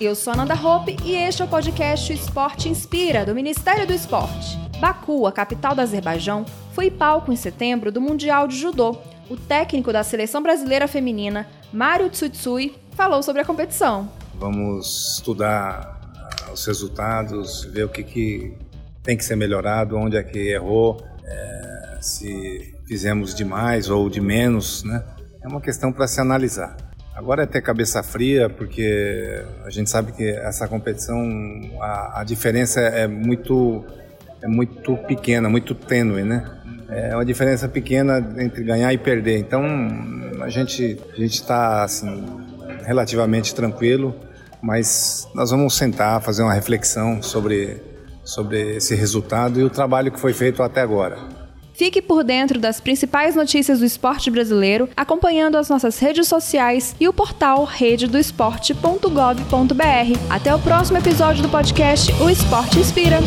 Eu sou a Nanda Hope e este é o podcast Esporte Inspira, do Ministério do Esporte. Baku, a capital do Azerbaijão, foi palco em setembro do Mundial de Judô. O técnico da seleção brasileira feminina, Mário Tsutsui, falou sobre a competição. Vamos estudar ah, os resultados, ver o que, que tem que ser melhorado, onde é que errou, é, se fizemos de mais ou de menos, né? É uma questão para se analisar. Agora é ter cabeça fria, porque a gente sabe que essa competição, a, a diferença é muito, é muito pequena, muito tênue, né? É uma diferença pequena entre ganhar e perder. Então a gente a gente está assim relativamente tranquilo, mas nós vamos sentar, fazer uma reflexão sobre sobre esse resultado e o trabalho que foi feito até agora. Fique por dentro das principais notícias do esporte brasileiro, acompanhando as nossas redes sociais e o portal rededoesporte.gov.br. Até o próximo episódio do podcast O Esporte Inspira.